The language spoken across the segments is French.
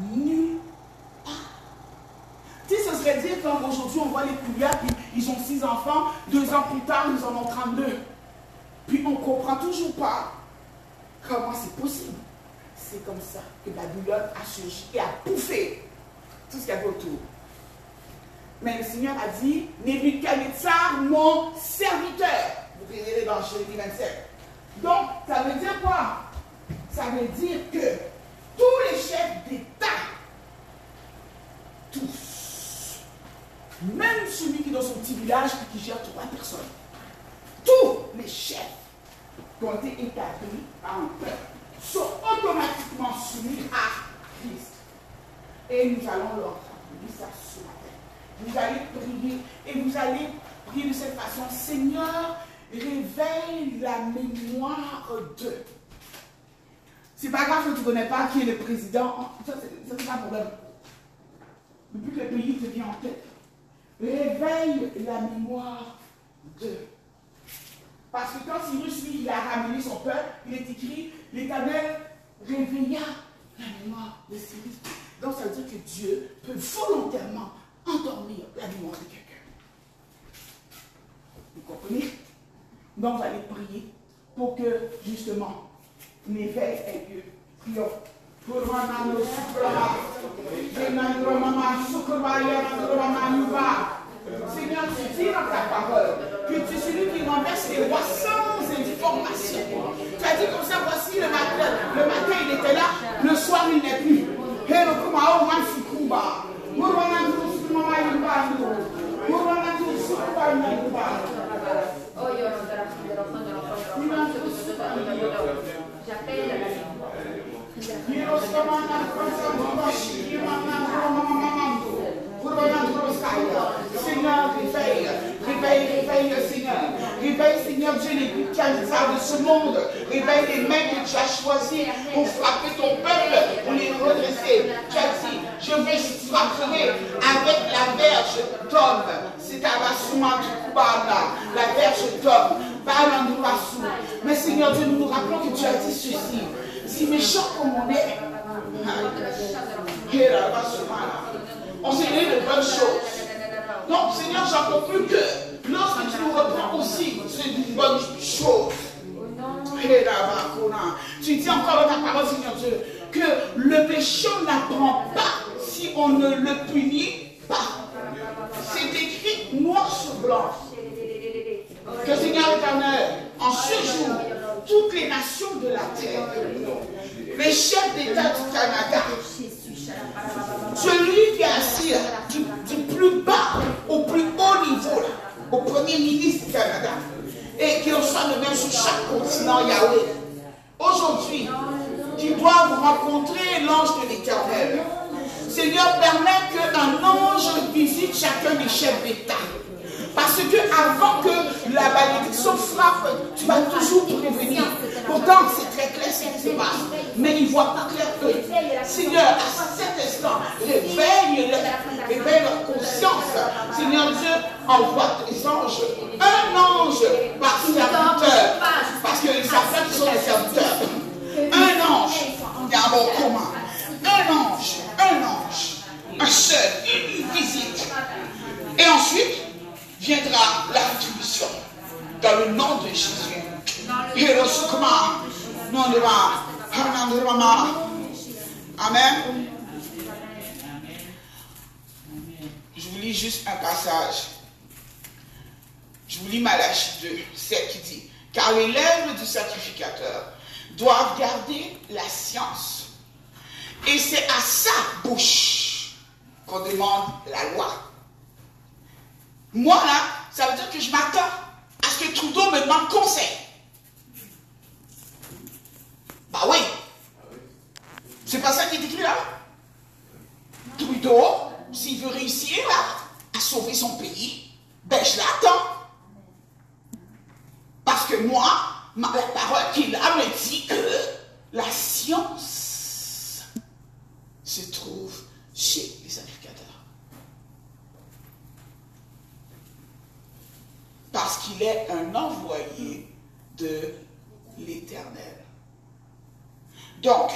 nulle part. Tu sais, ce serait dire comme aujourd'hui on voit les couillards, ils ont six enfants, deux ans plus tard, ils en ont 32. Puis on ne comprend toujours pas comment c'est possible. C'est comme ça que Babylone a surgi et a pouffé tout ce qu'il y avait autour. Mais le Seigneur a dit, Nebuchadnezzar, mon serviteur. Vous verrez dans Jérémie 27. Donc, ça veut dire quoi? Ça veut dire que tous les chefs d'État, tous, même celui qui est dans son petit village et qui gère trois personnes, tous les chefs qui ont été établis par un peuple sont automatiquement soumis à Christ. Et nous allons leur rappeler ça ce matin. Vous allez prier et vous allez prier de cette façon. Seigneur, réveille la mémoire de. C'est pas grave que tu ne connais pas qui est le président. Ça, c'est pas un problème. Depuis que le pays te vient en tête, réveille la mémoire de. Parce que quand Cyrus, lui, il a ramené son peuple, il est écrit, l'Éternel réveilla la mémoire de Cyrus. Donc ça veut dire que Dieu peut volontairement endormir la mémoire de quelqu'un. Vous comprenez? Donc vous allez prier pour que justement Prions. Seigneur, tu dis dans ta parole que tu es celui qui renverse les sans information. Tu as dit comme ça, voici le matin, le matin il était là, le soir il n'est plus. J'appelle la Seigneur, réveille, réveille, réveille, Seigneur. Réveille, Seigneur Dieu, les de ce monde. Réveille les mains que tu as choisies pour frapper ton peuple, pour les redresser. Tu as dit, je vais frapper avec la verge d'homme. C'est à la la verge d'homme. Mais Seigneur Dieu, nous nous rappelons que tu as dit ceci. Si méchant comme on est, on s'est donné de bonnes choses. Donc, Seigneur, j'en plus que lorsque tu nous reprends aussi, c'est une bonne chose. Tu dis encore dans ta parole, Seigneur Dieu, que le péché n'apprend pas si on ne le punit pas. C'est écrit noir sur blanc. Que Seigneur éternel, en ce jour, toutes les nations de la terre, les chefs d'État du Canada, celui qui est du, plus bas au plus haut niveau, au premier ministre du Canada, et qu'il soit le même sur chaque continent Yahweh. Aujourd'hui, dois vous rencontrer l'ange de l'éternel. Seigneur, permet qu'un ange visite chacun des chefs d'État. Parce que avant que la malédiction frappe, tu vas toujours prévenir. Pourtant, c'est très clair ce qui se passe. Mais il voit pas clair que, Seigneur, à cet instant, réveille, réveille leur conscience. Seigneur Dieu, envoie tes anges. Un ange par serviteur. Parce que les serviteurs sont des serviteurs. Un ange, un commun. Un ange, un ange, un seul, une visite. Et ensuite, viendra la rétribution. Dans le nom de Jésus. Amen. Je vous lis juste un passage. Je vous lis Malachie 2, 7 qui dit Car les lèvres du sacrificateur doivent garder la science. Et c'est à sa bouche qu'on demande la loi. Moi, là, ça veut dire que je m'attends à ce que Trudeau me demande conseil. Bah oui. C'est pas ça qui est écrit là. Trudeau, s'il veut réussir là, à sauver son pays, ben je l'attends. Parce que moi, la parole qu'il a me dit que la science se trouve chez les sacrificateurs. Parce qu'il est un envoyé de l'Éternel. Donc,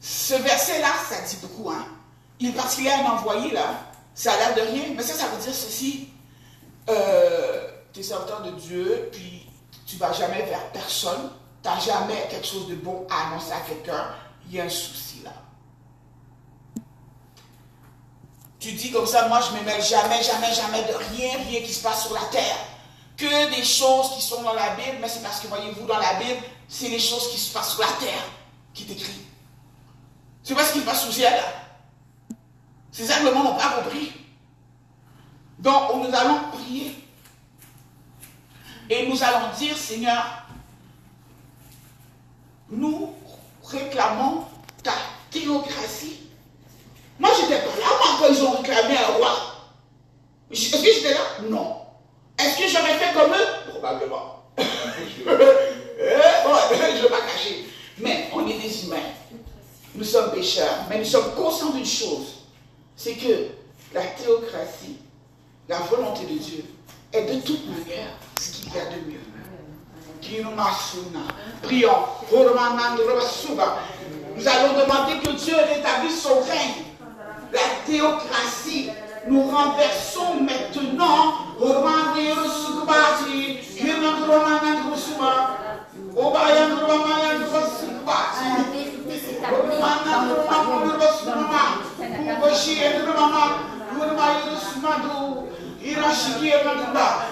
ce verset-là, ça dit beaucoup. Hein? Il, parce qu'il est un envoyé, là, ça a l'air de rien, mais ça, ça veut dire ceci. Euh, tu es serviteur de Dieu, puis tu ne vas jamais vers personne, tu n'as jamais quelque chose de bon à annoncer à quelqu'un, il y a un souci là. Tu dis comme ça, moi je ne me mêle jamais, jamais, jamais de rien, rien qui se passe sur la terre. Que des choses qui sont dans la Bible, mais c'est parce que voyez-vous, dans la Bible, c'est les choses qui se passent sur la terre qui est écrit. C'est pas ce qui se passe sous ciel. Le monde n'a pas compris. Donc, nous allons prier. Et nous allons dire, Seigneur, nous réclamons ta théocratie. Moi, je n'étais pas là, moi, quand ils ont réclamé un roi. Est-ce que j'étais là? Non. Est-ce que j'aurais fait comme eux? Probablement. Eh, je ne vais pas cacher. Mais on est des humains. Nous sommes pécheurs. Mais nous sommes conscients d'une chose. C'est que la théocratie, la volonté de Dieu, est de toute manière ce qu'il y a de mieux. Prions. Nous allons demander que Dieu rétablisse son règne. La théocratie, nous renversons maintenant.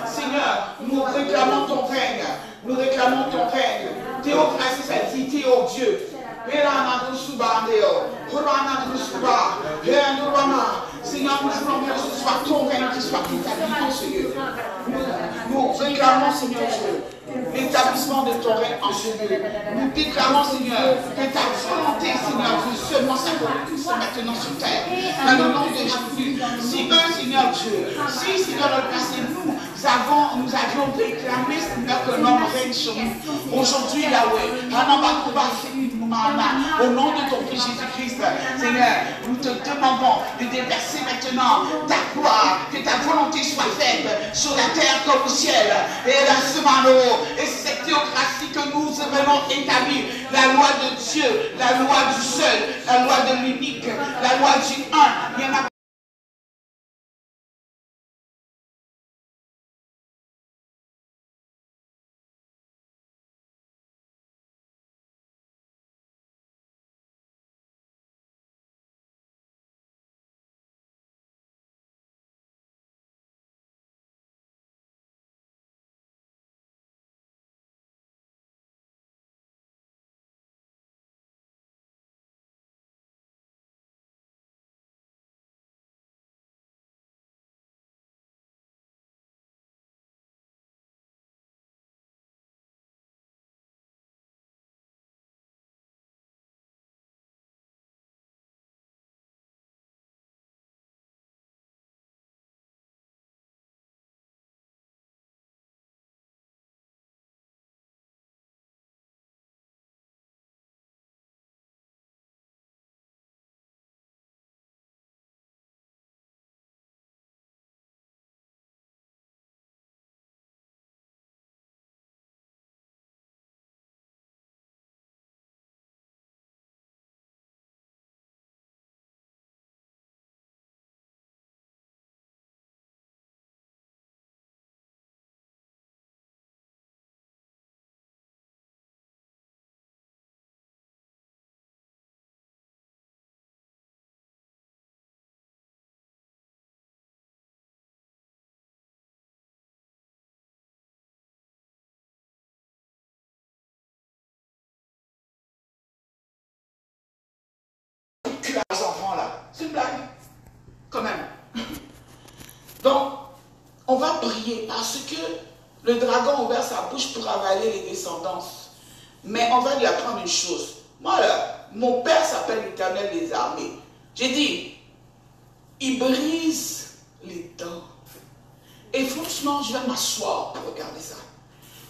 Seigneur, nous réclamons ton règne. Nous réclamons ton règne. Théocratie, ça dit Théo Dieu. Seigneur, nous voulons que ce soit ton règne qui soit établi dans ce lieu. Nous réclamons, Seigneur Dieu, l'établissement de ton règne en lieu. Nous déclarons, Seigneur, que ta volonté, Seigneur, veut seulement s'accomplir maintenant sur terre. Dans le nom de Jésus. Si eux, Seigneur Dieu, si, Seigneur, le passé, nous avons, nous avions réclamé, Seigneur, que l'homme règne sur nous. Aujourd'hui, Yahweh, au nom de ton Fils Jésus-Christ, Seigneur, nous te demandons de déverser maintenant ta gloire, que ta volonté soit faite sur la terre comme au ciel. Et la semaine, et cette théocratie que nous venons établir, la loi de Dieu, la loi du seul, la loi de l'unique, la loi du un. Il y en a enfants là. C'est une blague. Quand même. Donc, on va prier parce que le dragon a ouvert sa bouche pour avaler les descendances. Mais on va lui apprendre une chose. Moi là, mon père s'appelle l'éternel des armées. J'ai dit, il brise les dents. Et franchement, je vais m'asseoir pour regarder ça.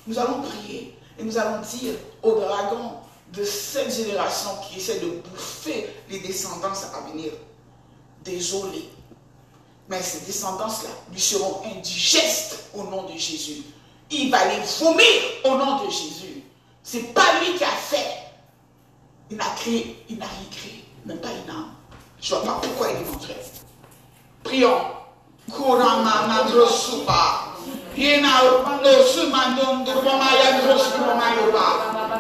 Nous allons prier et nous allons dire au dragon, de cette génération qui essaie de bouffer les descendances à venir. Désolé. Mais ces descendances-là lui seront indigestes au nom de Jésus. Il va les vomir au nom de Jésus. C'est pas lui qui a fait. Il n'a créé, il n'a rien créé. même pas une âme. Je ne vois pas pourquoi il est montré. Prions. Kurama Suba.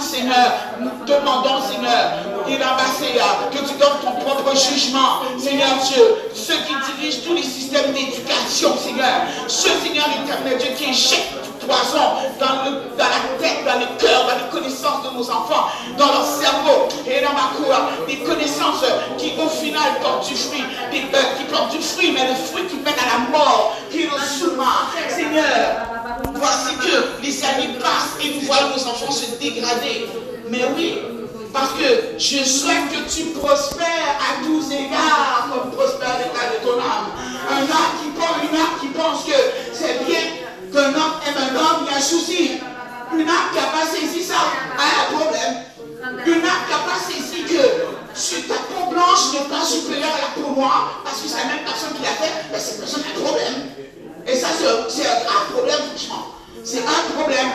Seigneur nous demandons Seigneur que tu donnes ton propre jugement Seigneur Dieu ceux qui dirigent tous les systèmes d'éducation Seigneur ce Seigneur éternel Dieu qui éjecte dans, le, dans la tête, dans le cœur, dans les connaissances de nos enfants, dans leur cerveau et dans ma cour. Des connaissances qui au final portent du fruit, euh, qui portent du fruit, mais le fruit qui mène à la mort, qui nous souma. Seigneur, voici que les années passent et nous voyons nos enfants se dégrader. Mais oui, parce que je souhaite que tu prospères à tous égards, comme prospère l'état de ton âme. Un âme qui pense, une âme qui pense que c'est bien qu'un homme aime un homme, il y a un souci. Une âme qui n'a pas saisi ça a un problème. Une âme qui n'a pas saisi que ta peau blanche n'est pas supérieure à la peau noire, parce que c'est la même personne qui l'a fait, mais cette personne a un problème. Et ça, c'est un grave problème, franchement. C'est un problème.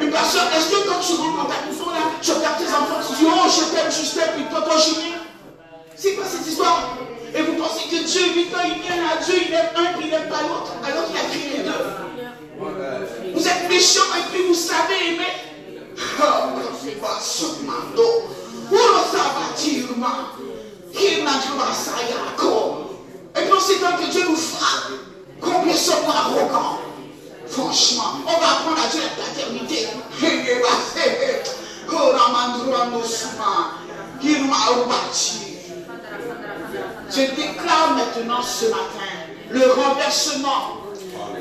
Une personne, est-ce que quand tu rentres dans ta maison, là, tu regardes tes enfants, tu dis, oh, je t'aime, je t'aime, puis toi, toi, C'est quoi cette histoire? Et vous pensez que Dieu, lui, quand il vient à Dieu, il aime un, puis il n'aime pas l'autre, alors qu'il a créé les deux. Vous êtes méchant et puis vous savez aimer. Oh, et puis c'est temps que Dieu nous frappe. Combien sommes-nous arrogants? Franchement, on va apprendre à Dieu la paternité. Je déclare maintenant ce matin le renversement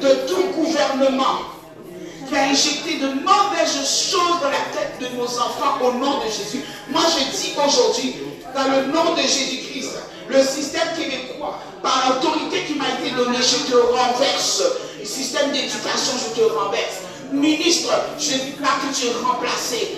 de tout gouvernement qui a injecté de mauvaises choses dans la tête de nos enfants au nom de Jésus. Moi, je dis aujourd'hui, dans le nom de Jésus-Christ, le système québécois, par l'autorité qui m'a été donnée, je te renverse. Le système d'éducation, je te renverse. Ministre, je déclare que tu es remplacé.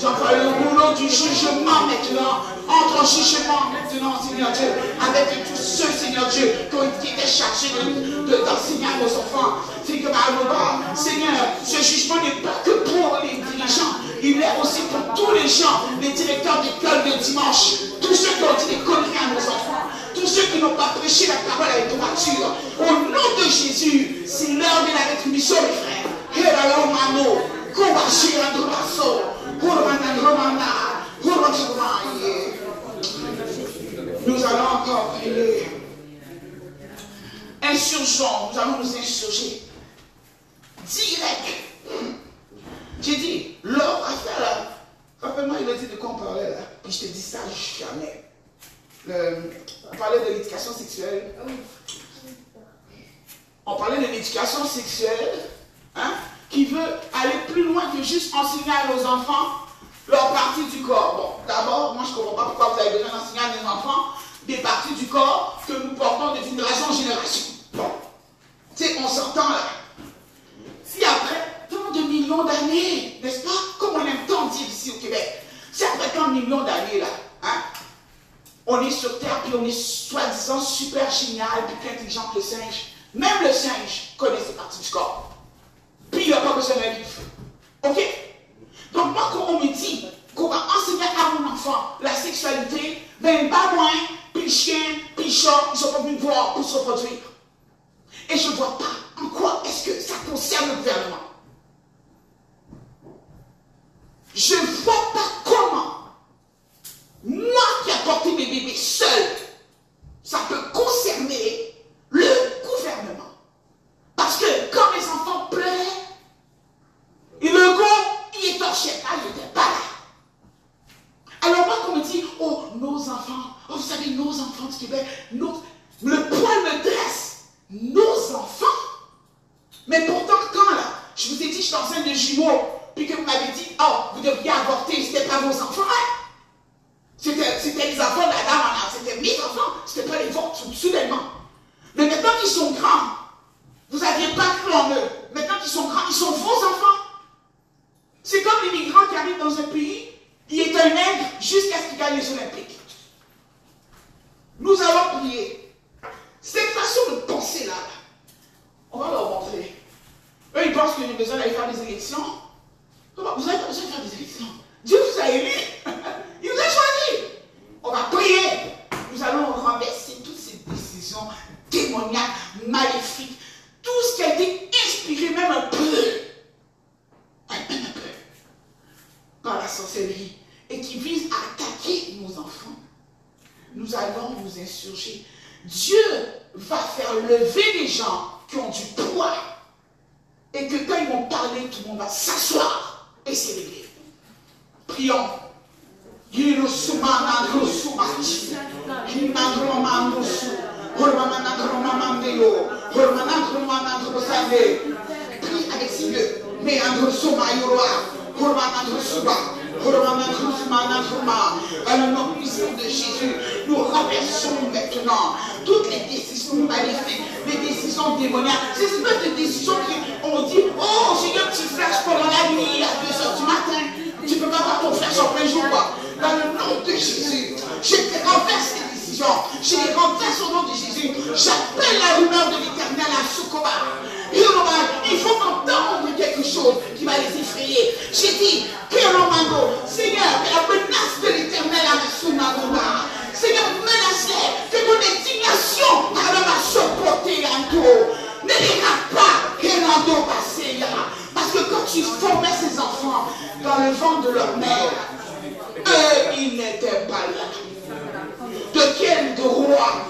j'envoie le rouleau du jugement maintenant. Entre en jugement maintenant, Seigneur Dieu, avec tous ceux, Seigneur Dieu, qui étaient chargés d'enseigner à nos enfants. Seigneur, ce jugement n'est pas que pour les dirigeants, il est aussi pour tous les gens, les directeurs d'école de dimanche, tous ceux qui ont dit des conneries à nos enfants, tous ceux qui n'ont pas prêché la parole avec droiture. Au nom de Jésus, c'est l'heure de la rétribution, mes frères. Nous allons encore prier. Insurgeons, nous allons nous insurger. Direct. J'ai dit, l'or a fait là. Rappelle-moi, il a dit de quoi on parlait là. Puis je te dis ça jamais. on parlait de l'éducation sexuelle. On parlait de l'éducation sexuelle. Hein? Qui veut aller plus loin que juste enseigner à nos enfants leur partie du corps. Bon, d'abord, moi je ne comprends pas pourquoi vous avez besoin d'enseigner à nos enfants des parties du corps que nous portons de génération en génération. Bon, tu sais, on s'entend là. Si après tant de millions d'années, n'est-ce pas, comme on aime tant dire ici au Québec, si après tant de millions d'années là, hein, on est sur Terre, puis on est soi-disant super génial, plus intelligent que le singe, même le singe connaît ses parties du corps. Puis il n'y a pas besoin d'un livre. Ok? Donc moi, quand on me dit qu'on va enseigner à mon enfant la sexualité, ben pas moins, puis chien, puis chat, ils sont pas venus voir pour se reproduire. Et je ne vois pas en quoi est-ce que ça concerne le gouvernement. Je ne vois pas comment moi qui ai porté mes bébés seul, ça peut concerner le gouvernement. Parce que quand mes enfants pleuraient, et le gars, il est torché là, il n'était pas là. Alors moi, quand on me dit, oh, nos enfants, oh, vous savez, nos enfants du Québec, le poil me dresse, nos enfants. Mais pourtant, quand là, je vous ai dit, je suis enceinte de jumeaux, puis que vous m'avez dit, oh, vous devriez avorter, ce n'était pas vos enfants, hein? C'était les enfants de la dame, c'était mes enfants, ce n'était pas les vôtres, soudainement. Mais maintenant qu'ils sont grands, vous n'aviez pas cru en eux. Maintenant qu'ils sont grands, ils sont vos enfants. C'est comme l'immigrant qui arrive dans un pays, il est un nègre jusqu'à ce qu'il gagne les Olympiques. Nous allons prier. Cette façon de penser là, on va leur montrer. Eux, ils pensent qu'ils ont besoin d'aller faire des élections. Vous n'avez pas besoin de faire des élections. Dieu vous a élu. Il vous a choisi. On va prier. Nous allons renverser toutes ces décisions démoniaques, maléfiques, tout ce qui a été inspiré, même un peu, même un peu, par la sorcellerie, et qui vise à attaquer nos enfants. Nous allons nous insurger. Dieu va faire lever les gens qui ont du poids et que quand ils vont parler, tout le monde va s'asseoir et s'élever. Prions. Prie avec ses yeux. Mais Andro Soma Yoroa. Dans le nom puissant de Jésus, nous renversons maintenant toutes les décisions maléfiques, les décisions démoniaques, ces espèces de décisions qui ont dit Oh Seigneur, tu flashes pendant la nuit à 2 h du matin. Tu ne peux pas avoir ton flash en plein jour. Quoi. Dans le nom de Jésus, je te renverse ces décisions. Je les renverse au nom de Jésus. J'appelle la rumeur de l'éternel à Soukoma. Il faut entendre quelque chose qui va les effrayer. J'ai dit, Seigneur, que la menace de l'éternel à Sunagoma. Seigneur, menacez que mon indignation va supporter en tout. Ne dira pas que l'ando passé Parce que quand tu formais ces enfants dans le ventre de leur mère, eux, ils n'étaient pas là. De quel droit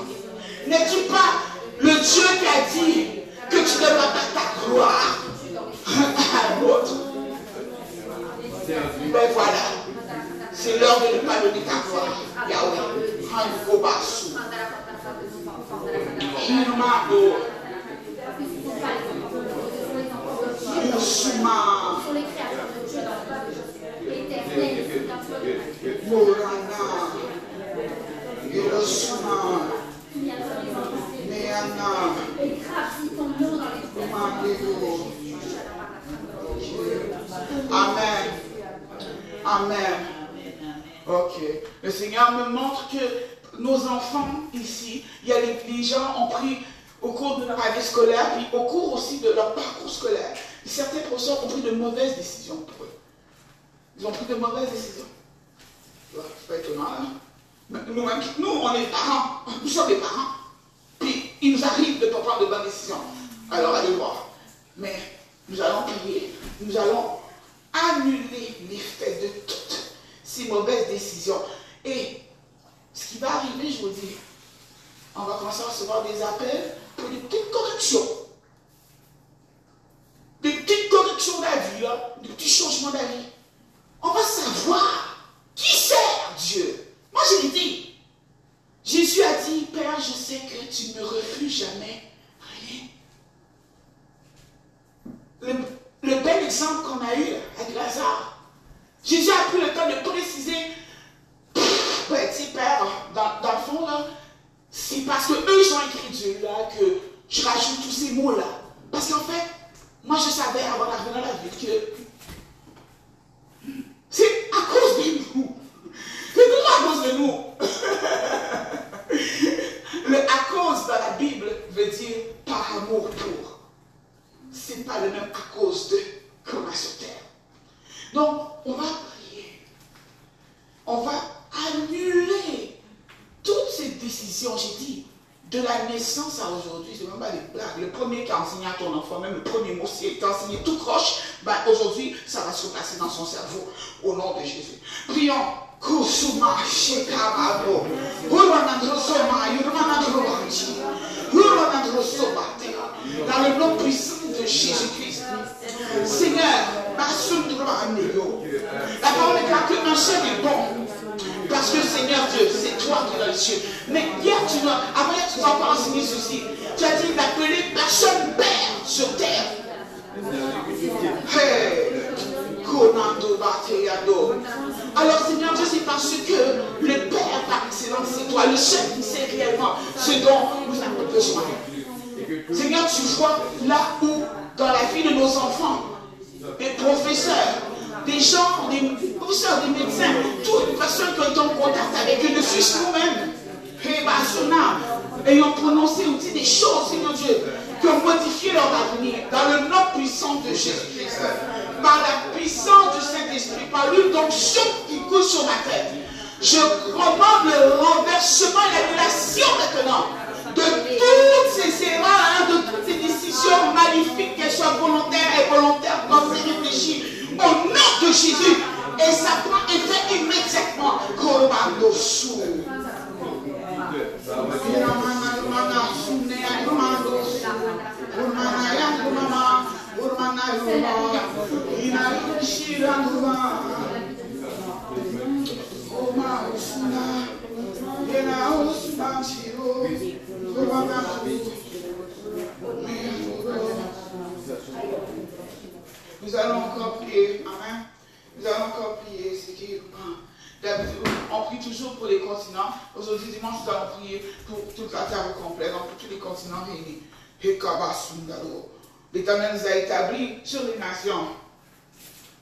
N'es-tu pas le Dieu qui a dit que tu ne vas pas ta gloire? À l'autre. Ben voilà, c'est l'heure de ne pas donner ta gloire. Yahweh, Hankobasu. Hirmado. Yoshima. Morana. Hiroshima. Amen. Amen. Ok. Le Seigneur me montre que nos enfants ici, il y a les, gens ont pris au cours de leur année scolaire, puis au cours aussi de leur parcours scolaire, certains professeurs ont pris de mauvaises décisions pour eux. Ils ont pris de mauvaises décisions. C'est pas étonnant, hein? Nous, nous, on est parents, nous sommes des parents. Puis il nous arrive de ne pas prendre de bonnes décisions. Alors allez voir. Mais nous allons prier, nous allons annuler l'effet de toutes ces mauvaises décisions. Et ce qui va arriver, je vous dis, on va commencer à recevoir des appels pour des petites corrections. Des petites corrections d'avis, des petits changements d'avis. On va savoir qui sert Dieu. Moi, j'ai dit, Jésus a dit, Père, je sais que tu ne refuses jamais rien. Le, bel exemple qu'on a eu avec Lazare, Jésus a pris le temps de préciser, petit Père, dans, dans, le fond, là, c'est parce que eux, ils ont écrit Dieu, là, que je rajoute tous ces mots-là. Parce qu'en fait, moi, je savais avant d'arriver dans la vie que c'est à cause de nous. C'est toujours à cause de nous. Le à cause dans la Bible veut dire par amour pour. C'est pas le même à cause de a sur terre. Donc, on va prier. On va annuler toutes ces décisions. J'ai dit, de la naissance à aujourd'hui, c'est même pas des blagues. Le premier qui a enseigné à ton enfant, même le premier mot, c'est enseigné tout croche, bah, aujourd'hui, ça va se passer dans son cerveau au nom de Jésus. Prions. Kusuma Shekamabo. Dans le nom puissant de Jésus-Christ. Seigneur, Basundrobaneyo. La parole déclare que un seul est bon. Parce que Seigneur Dieu, c'est toi qui es dans les cieux. Mais hier, tu dois, avant hier, tu n'as pas enseigné ceci. Tu as dit d'appeler personne père sur terre. Hey. Alors Seigneur Dieu, c'est parce que le Père par excellence, c'est toi, le chef qui sait réellement ce dont nous avons besoin. Seigneur, tu vois là où, dans la vie de nos enfants, des professeurs, des gens, des professeurs, des médecins, toutes personnes qui ont été en contact avec eux, ne suis nous-mêmes, ayant prononcé aussi des choses, Seigneur Dieu, qui ont modifié leur avenir dans le nom puissant de Jésus-Christ, par la puissance du Saint-Esprit, par l'onction qui coule sur ma tête. Je commande le renversement et l'annulation maintenant de toutes ces erreurs, de toutes ces décisions magnifiques, qu'elles soient volontaires et volontaires, pensées, réfléchies, au nom de Jésus. Et ça prend effet immédiatement. Commando sous. Nous allons encore prier. Amen. Nous allons encore prier. C'est qui on prie toujours pour les continents. Aujourd'hui, dimanche, nous allons prier pour toute la terre complète, donc pour tous les continents réunis. L'Éternel nous a établis sur les nations.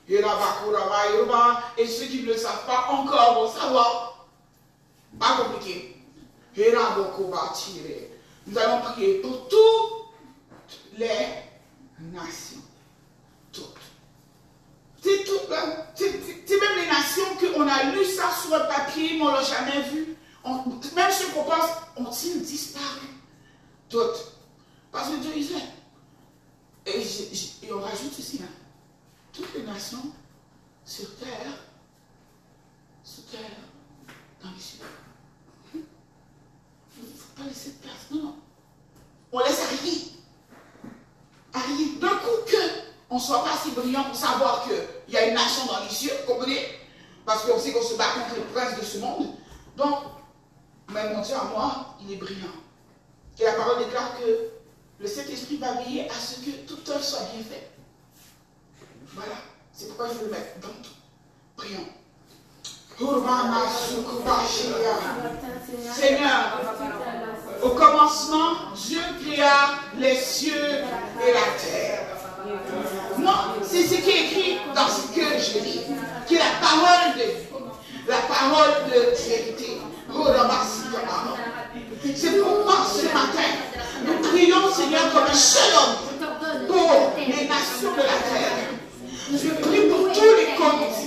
Et ceux qui ne le savent pas encore vont savoir. Pas compliqué. Nous allons prier pour toutes les nations. Toutes. C'est même les nations qu'on a lu ça sur le papier, mais on ne l'a jamais vu. même ceux qu'on pense, ont-ils disparu? Toutes. Parce que Dieu disait. Et, et on rajoute ici, hein, toutes les nations sur terre, sur terre, dans les cieux. Faut pas laisser de place, non. On laisse arriver. Arriver d'un coup que on ne soit pas si brillant pour savoir qu'il y a une nation dans les cieux, comprenez? Parce qu'on sait qu'on se bat contre les princes de ce monde. Donc, mais mon Dieu à moi, il est brillant. Et la parole déclare que le Saint-Esprit va veiller à ce que toute œuvre soit bien faite. Voilà. C'est pourquoi je veux le mettre dans tout. Prions. Seigneur, au commencement, Dieu créa les cieux et la terre. Moi, c'est ce qui est écrit dans ce que je lis, qui est la parole de la parole de vérité. C'est pourquoi ce matin, nous prions, Seigneur, comme un seul homme pour les nations de la terre. Je prie pour tous les continents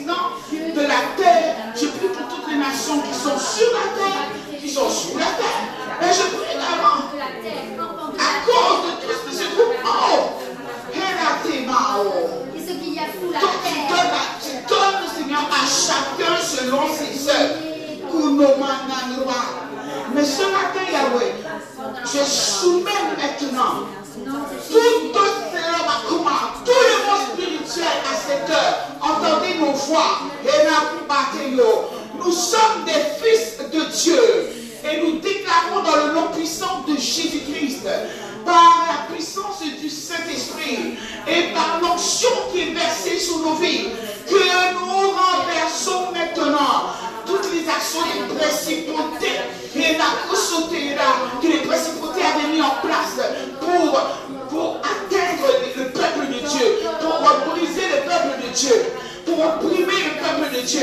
nations qui sont sur la terre, qui sont sous la terre. Et je prie également, à cause de tout ce groupe, oh, et ce qu'il y a sous la terre. Tu donnes, Seigneur, à chacun selon ses œuvres. Mais ce matin, Yahweh, je soumets maintenant tout tout le monde spirituel à cette heure. Entendez nos voix. Nous sommes des fils de Dieu. Et nous déclarons dans le nom puissant de Jésus-Christ par la puissance du Saint-Esprit et par l'onction qui est versée sur nos vies, que nous renversons maintenant toutes les actions des principautés et la que les principautés avaient mis en place pour, pour atteindre le peuple de Dieu, pour briser le peuple de Dieu, pour opprimer le peuple de Dieu,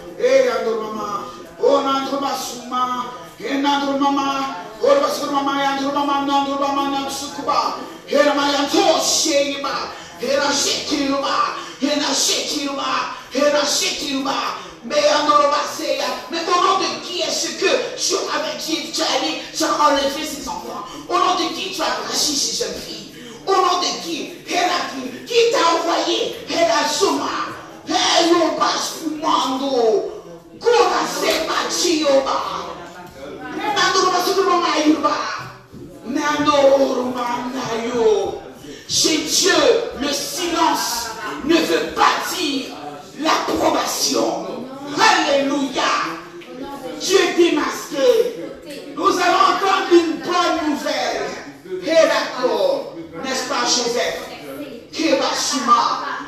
Sukubamanandruba, et Andromama, Oh, Nandruba Suma, et Nandromama, Orba Sukumama, Andromama, Nandromama, Nandsukuba, Heramayanto, Sheiba, Herashetiruba, Herashetiruba, Herashetiruba, mais au nom de qui est-ce que tu, avec qui tu as enlevé ses enfants Au nom de qui tu as ces jeunes filles Au nom de Qui, qui t'a envoyé Hera Soma Heyoba Spumando Kura Sema Chioba Nandoroba Sukuroma Yuba Nandoroma Nayo Chez Dieu, le silence ne veut pas dire l'approbation. Alléluia. Dieu démasqué. Nous allons entendre une bonne nouvelle. Et. N'est-ce pas, Joseph? Kebashima.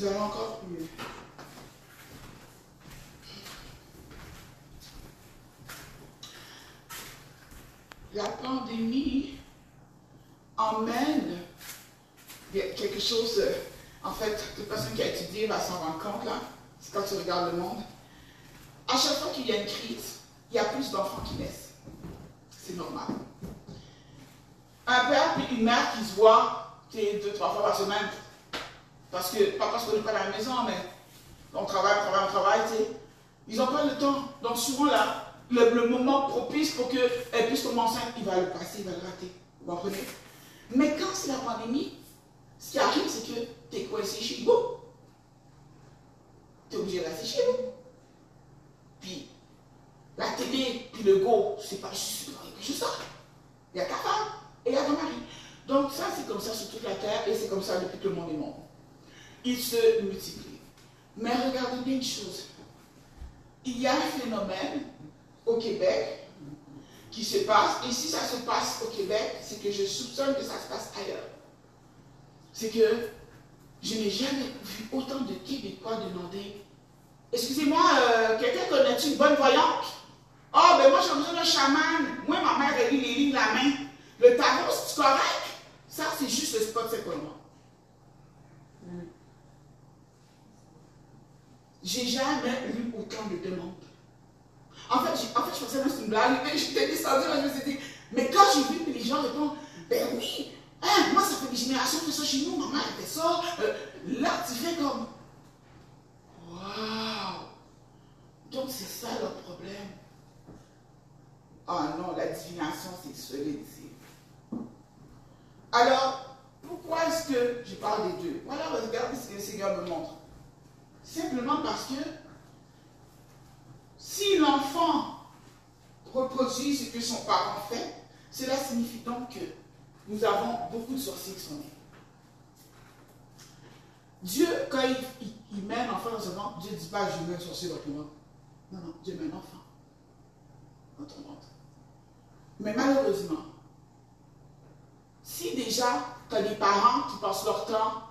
Nous allons encore prier. La pandémie emmène quelque chose, en fait, toute personne qui a étudié va s'en rendre compte là, c'est quand tu regardes le monde. À chaque fois qu'il y a une crise, il y a plus d'enfants qui naissent. C'est normal. Un père et une mère qui se voient deux, trois fois par semaine, parce que, pas parce qu'on n'est pas à la maison, mais on travaille, on travaille, on travaille, ils n'ont pas le temps. Donc souvent là, le, moment propice pour qu'elle puisse commencer, il va le passer, il va le rater. Vous comprenez? Mais quand c'est la pandémie, ce qui arrive, c'est que tu es coincé chez vous. Tu es obligé de rester chez vous. Puis, la télé, puis le go, c'est pas juste, juste ça. Il y a ta femme et il y a ton mari. Donc ça, c'est comme ça sur toute la terre et c'est comme ça depuis que le monde est monde il se multiplie. Mais regardez bien une chose. Il y a un phénomène au Québec qui se passe, et si ça se passe au Québec, c'est que je soupçonne que ça se passe ailleurs. C'est que je n'ai jamais vu autant de Québécois demander Excusez-moi, euh, quelqu'un connaît une bonne voyante? Oh, ben moi j'ai besoin d'un chaman. Moi, ma mère, elle lit les lignes de la main. Le tarot, c'est correct? Ça, c'est juste le spot, c'est pour moi. J'ai jamais eu autant de demandes. En fait, en fait je pensais que c'était une blague. J'étais descendue, je me suis dit, mais quand j'ai vu que les gens répondent, ben oui, hein, moi ça fait des générations que ça chez nous, maman elle fait ça. Euh, là, tu fais comme, waouh. Donc c'est ça le problème. Ah non, la divination c'est solide Alors, pourquoi est-ce que je parle des deux? Voilà, regardez ce que le Seigneur me montre. Simplement parce que si l'enfant reproduit ce que son parent fait, cela signifie donc que nous avons beaucoup de sorciers qui sont nés. Dieu, quand il, met un enfant dans ce ventre, Dieu ne dit pas je mets un sorcier dans ton ventre. Non, non, Dieu met un enfant dans ton ventre. Mais malheureusement, si déjà tu as des parents qui passent leur temps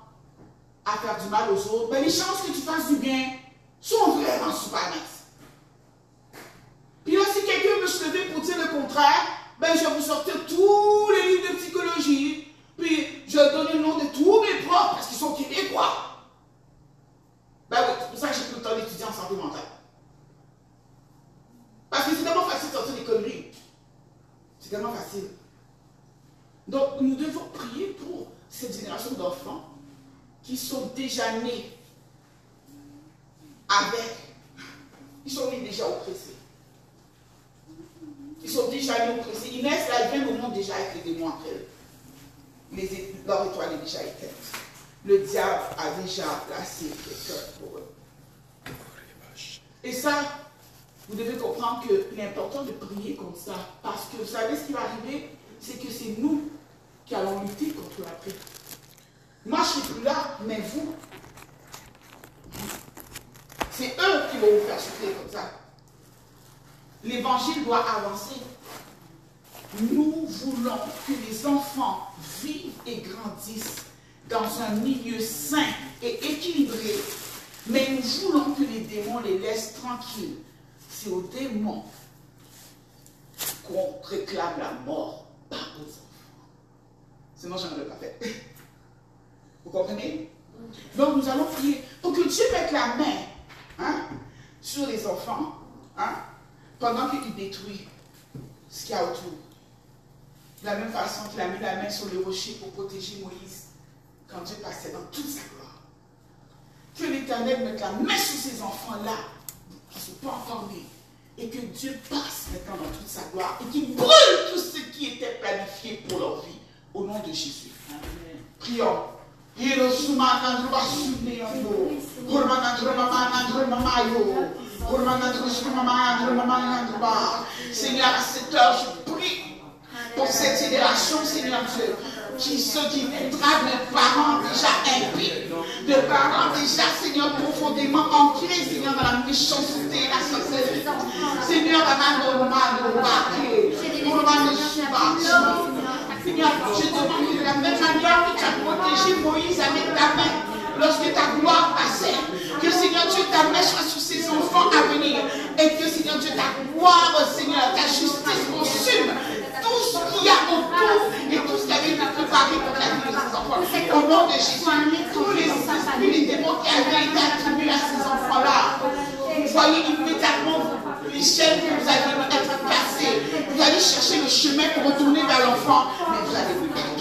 à faire du mal aux autres, ben les chances que tu fasses du bien sont vraiment super minces. Puis là, si quelqu'un veut se lever pour dire le contraire, ben je vais vous sortir tous les livres de psychologie, puis je vais donner le nom de tous mes profs parce qu'ils sont québécois. Ben oui, c'est pour ça que j'ai pris le temps d'étudier en santé mentale. Parce que c'est tellement facile de sortir des conneries. C'est tellement facile. Donc, nous devons prier pour cette génération d'enfants qui sont déjà nés avec, ils sont nés déjà oppressés. Ils sont déjà nés oppressés. Là, ils viennent au déjà avec des démons après eux. Les, leur étoile est déjà éteinte. Le diable a déjà placé quelqu'un pour eux. Et ça, vous devez comprendre qu'il est important de prier comme ça. Parce que vous savez ce qui va arriver, c'est que c'est nous qui allons lutter contre la paix. Moi, je suis plus là, mais vous, c'est eux qui vont vous faire souffrir comme ça. L'évangile doit avancer. Nous voulons que les enfants vivent et grandissent dans un milieu sain et équilibré. Mais nous voulons que les démons les laissent tranquilles. C'est aux démons qu'on réclame la mort, pas aux enfants. Sinon, je n'aurais pas fait. Vous comprenez? Donc, nous allons prier pour que Dieu mette la main hein, sur les enfants hein, pendant qu'il détruit ce qu'il y a autour. De la même façon qu'il a mis la main sur le rocher pour protéger Moïse quand Dieu passait dans toute sa gloire. Que l'Éternel mette la main sur ces enfants-là qui ne sont pas encore nés et que Dieu passe maintenant dans toute sa gloire et qu'il brûle tout ce qui était planifié pour leur vie au nom de Jésus. Prions. Seigneur, à cette heure, je prie pour cette génération, Seigneur Dieu, qui ceux qui viendra de parents déjà impies, de parents déjà, Seigneur, profondément ancrés, Seigneur, dans la méchanceté, la sorcellerie. Seigneur, Seigneur, je demande de la même manière que tu as protégé Moïse avec ta main lorsque ta gloire passait. Que Seigneur Dieu, ta main soit sur ses enfants à venir. Et que Seigneur Dieu, ta gloire, Seigneur, ta justice consume tout ce qu'il y a autour et tout ce qui avait été préparé pour la vie de ces enfants. Au nom de Jésus, tous les esprits, les démons qui avaient été attribués à ces enfants-là, voyez immédiatement les chaînes que vous allez être cassées. Vous allez chercher le chemin pour retourner vers l'enfant, mais vous allez vous perdre.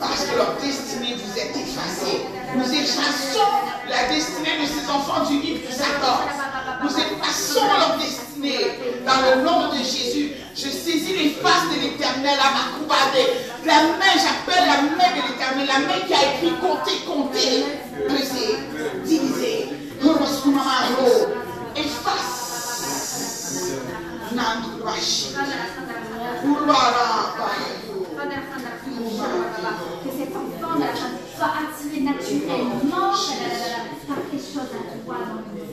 Parce que leur destinée vous est effacée. Nous effaçons la destinée de ces enfants du livre de Satan. Nous effaçons leur destinée dans le nom de Jésus. Je saisis les faces de l'éternel à ma coupade. La main, j'appelle la main de l'éternel, la main qui a écrit compter, compter, peser. Efface. Nandurashi. Que cet enfant soit attiré naturellement par quelque chose à toi dans le monde.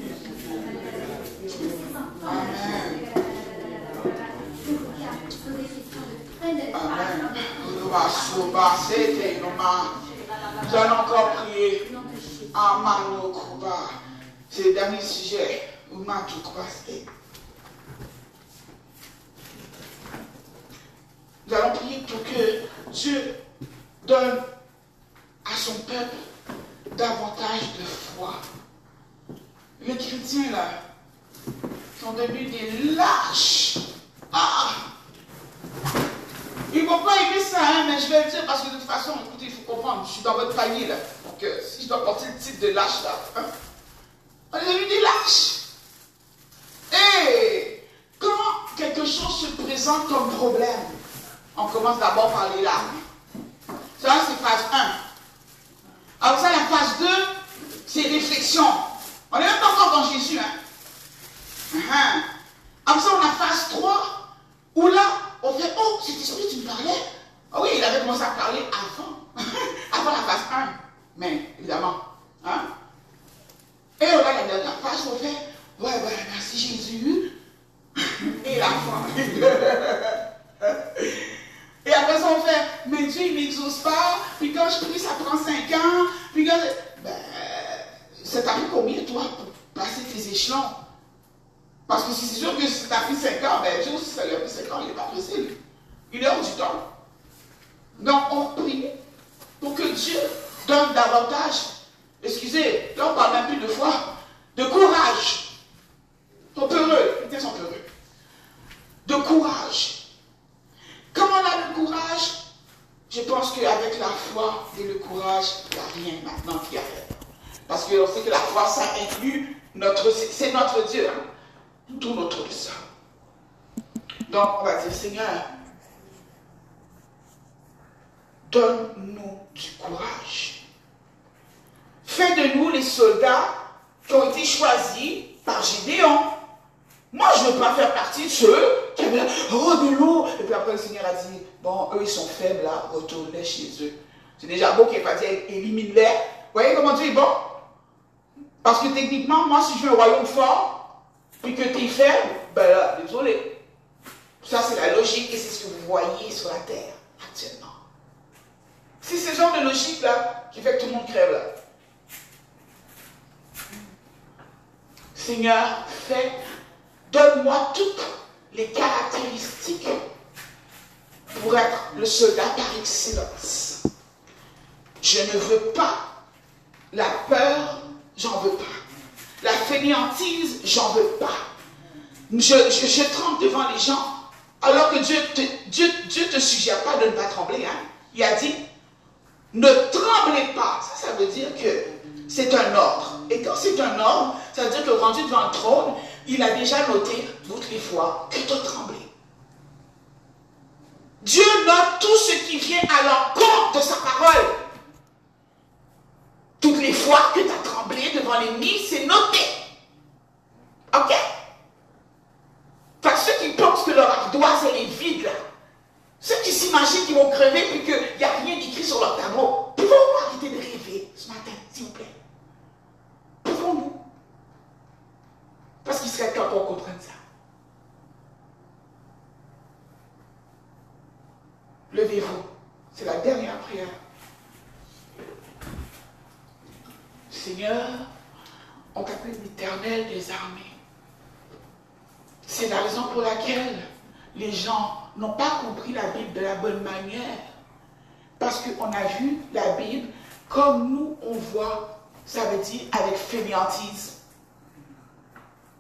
Que ces enfants nous allons encore prier en Mano Kuba. C'est le dernier sujet. Umatu Kuba. Nous allons prier pour que Dieu donne à son peuple davantage de foi. Les chrétiens, là, sont devenus des lâches. Ah! Ils ne vont pas aimer ça, hein, mais je vais le dire parce que de toute façon, écoutez, il faut comprendre, je suis dans votre panier, là. Donc, si je dois porter le titre de lâche, là, hein, on est devenus des lâches. Et quand quelque chose se présente comme problème, on commence d'abord par les larmes. Ça, c'est phase 1. Alors ça, la phase 2, c'est réflexion. On n'est même pas encore dans Jésus. Hein? Uh-huh. Après ça, on a phase 3, où là, on fait, oh, cet esprit, tu me parlais? Ah oui, il avait commencé à parler avant. avant la phase 1. Mais, évidemment. Hein? Et on a la dernière phase, on fait, ouais, ouais, merci Jésus. Et la fin. Et après ça, on fait, mais Dieu, il n'exauce pas. Puis quand je prie, ça prend 5 ans. Puis quand. Ben, ça t'a pris combien, toi, pour passer tes échelons? Parce que si c'est sûr que ça t'a pris 5 ans, ben Dieu, si ça lui a pris 5 ans, il n'est pas pressé. Il est hors du temps. Donc, on prie pour que Dieu donne davantage. Excusez, là, on parle même plus de foi, de courage. Sont peureux, ils sont peureux. De courage comme on a le courage, je pense qu'avec la foi et le courage, il n'y a rien maintenant qui arrive. Parce qu'on sait que la foi, ça inclut notre, c'est notre Dieu, hein. tout notre ça. Donc, on va dire, Seigneur, donne-nous du courage. Fais de nous les soldats qui ont été choisis par Gédéon. Moi, je ne veux pas faire partie de ceux qui avaient oh, de l'eau. Et puis après, le Seigneur a dit, bon, eux, ils sont faibles là, retournez chez eux. C'est déjà beau qu'il pas dit élimine-les. Vous voyez comment Dieu est bon? Parce que techniquement, moi, si je veux un royaume fort, puis que tu es faible, ben là, désolé. Ça, c'est la logique et c'est ce que vous voyez sur la terre actuellement. C'est ce genre de logique-là qui fait que tout le monde crève là. Seigneur, fais, donne-moi toutes les caractéristiques pour être le soldat par excellence. Je ne veux pas la peur, j'en veux pas. La fainéantise, j'en veux pas. Je, tremble devant les gens, alors que Dieu te, Dieu, Dieu te suggère pas de ne pas trembler. Hein? Il a dit, ne tremblez pas. Ça, ça veut dire que c'est un ordre. Et quand c'est un ordre, ça veut dire que rendu devant le trône, il a déjà noté toutes les fois que tu as tremblé. Dieu note tout ce qui vient à l'encontre de sa parole. Toutes les fois que tu as tremblé devant l'ennemi, c'est noté. OK? Fait ceux qui pensent que leur ardoise, elle est vide, là, ceux qui s'imaginent qu'ils vont crever et qu'il n'y a rien d'écrit sur leur tableau, pouvons-nous arrêter de rêver ce matin, s'il vous plaît? Pouvons-nous? Parce qu'il serait temps qu'on comprenne ça. Levez-vous. C'est la dernière prière. Seigneur, on t'appelle l'éternel des armées. C'est la raison pour laquelle les gens n'ont pas compris la Bible de la bonne manière. Parce qu'on a vu la Bible comme nous on voit, ça veut dire avec fainéantise.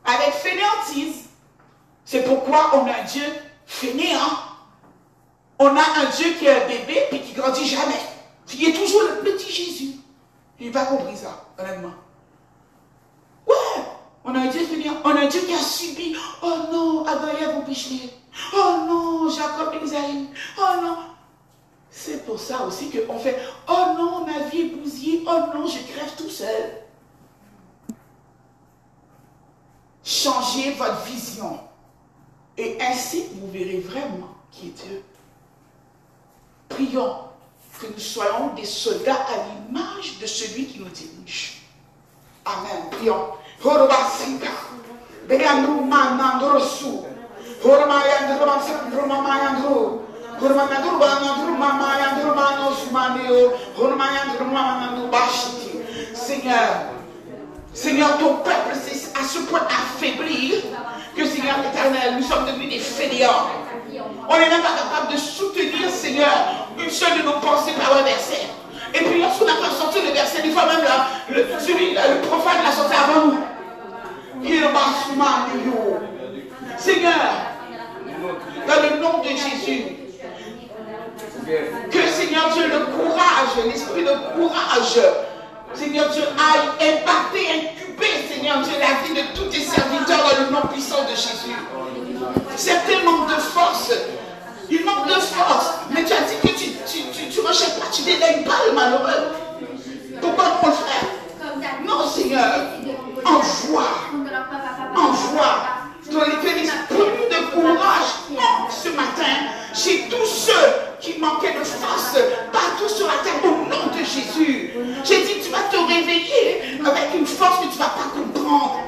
Avec fainéantise. C'est pourquoi on a un Dieu fainéant. On a un Dieu qui est un bébé et qui grandit jamais. Il est toujours le petit Jésus. Je n'ai pas compris ça, honnêtement. Ouais, on. On a Dieu qui a subi. Oh non, Adam et Ève. Oh non, Jacob et Isaïe. Oh non. C'est pour ça aussi qu'on fait Oh non, ma vie est bousillée. Oh non, je crève tout seul. Changez votre vision. Et ainsi, vous verrez vraiment qui est Dieu. Prions que nous soyons des soldats à l'image de celui qui nous dirige. Amen. Prions. Seigneur, Seigneur, ton peuple s'est à ce point affaibli que Seigneur éternel, nous sommes devenus des fainéants. On n'est même pas capable de soutenir, Seigneur, une seule de nos pensées par un verset. Et puis lorsqu'on n'a pas sorti le verset, des fois même là, le, celui, le profane l'a sorti avant nous. Seigneur, dans le nom de Jésus, que Seigneur Dieu, le courage, l'esprit de courage, Seigneur Dieu, aille impacter, incuber, Seigneur Dieu, la vie de tous tes serviteurs dans le nom puissant de Jésus. Certains manquent de force. Ils manquent de force. Tu dédaignes pas le malheureux. Pourquoi le faire Non, Seigneur. Envoie. Envoie. Dans l'esprit de courage ce matin chez tous ceux qui manquaient de force partout sur la terre au nom de Jésus. J'ai dit, tu vas te réveiller avec une force que tu ne vas pas comprendre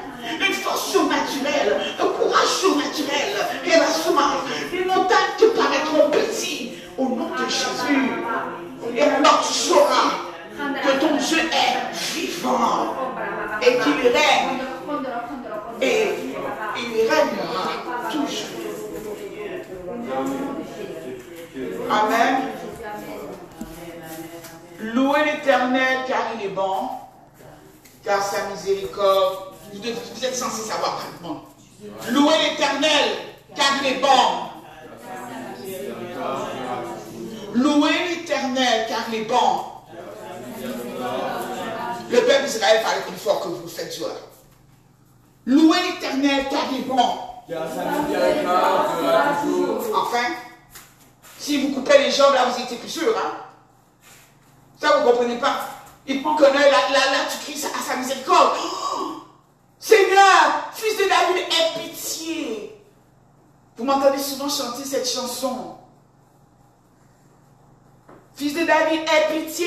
une force surnaturelle, un courage surnaturel. Et la souma, les montagnes te paraîtront petites au nom de Jésus. Et tu sauras que ton Dieu est vivant et qu'il règne. Et il règnera toujours. Amen. Louez l'éternel car il est bon, car sa miséricorde vous, êtes censé savoir maintenant. Louez l'éternel, car il est bon. Louez l'éternel, car il est bon. Le peuple d'Israël parlait plus fort que vous, faites joie. Louez l'éternel, car il est bon. Enfin, si vous coupez les jambes, là, vous étiez plus sûr. Hein? Ça, vous ne comprenez pas. Il prend œil, là, là, là, tu cries à sa miséricorde. Seigneur, fils de David, aie pitié. Vous m'entendez souvent chanter cette chanson. Fils de David, aie pitié.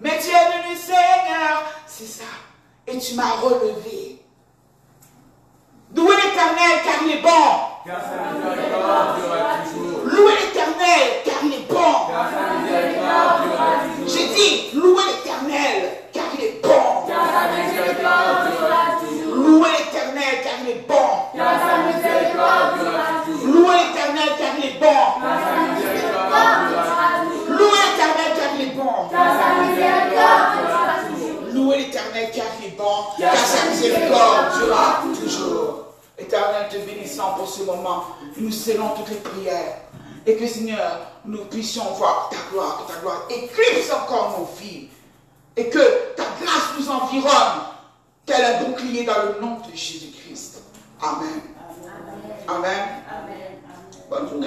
Mais tu es venu, Seigneur. C'est ça. Et tu m'as relevé. Louez l'éternel car il est bon. Louez l'éternel car il est bon. J'ai dit, louez l'éternel car il est bon. Louez l'éternel car il est bon. Louez l'éternel car il est bon. Car sa miséricorde durera toujours. Louez l'éternel car il est bon. Car sa miséricorde durera toujours. Louez l'éternel car il est bon. Car sa miséricorde durera toujours. Éternel, te bénissant pour ce moment. Nous scellons toutes les prières. Et que Seigneur, nous puissions voir ta gloire, que ta gloire éclipse encore nos vies. Et que ta grâce nous environne, tel un bouclier dans le nom de Jésus-Christ. Amen. Amen. Bonne journée.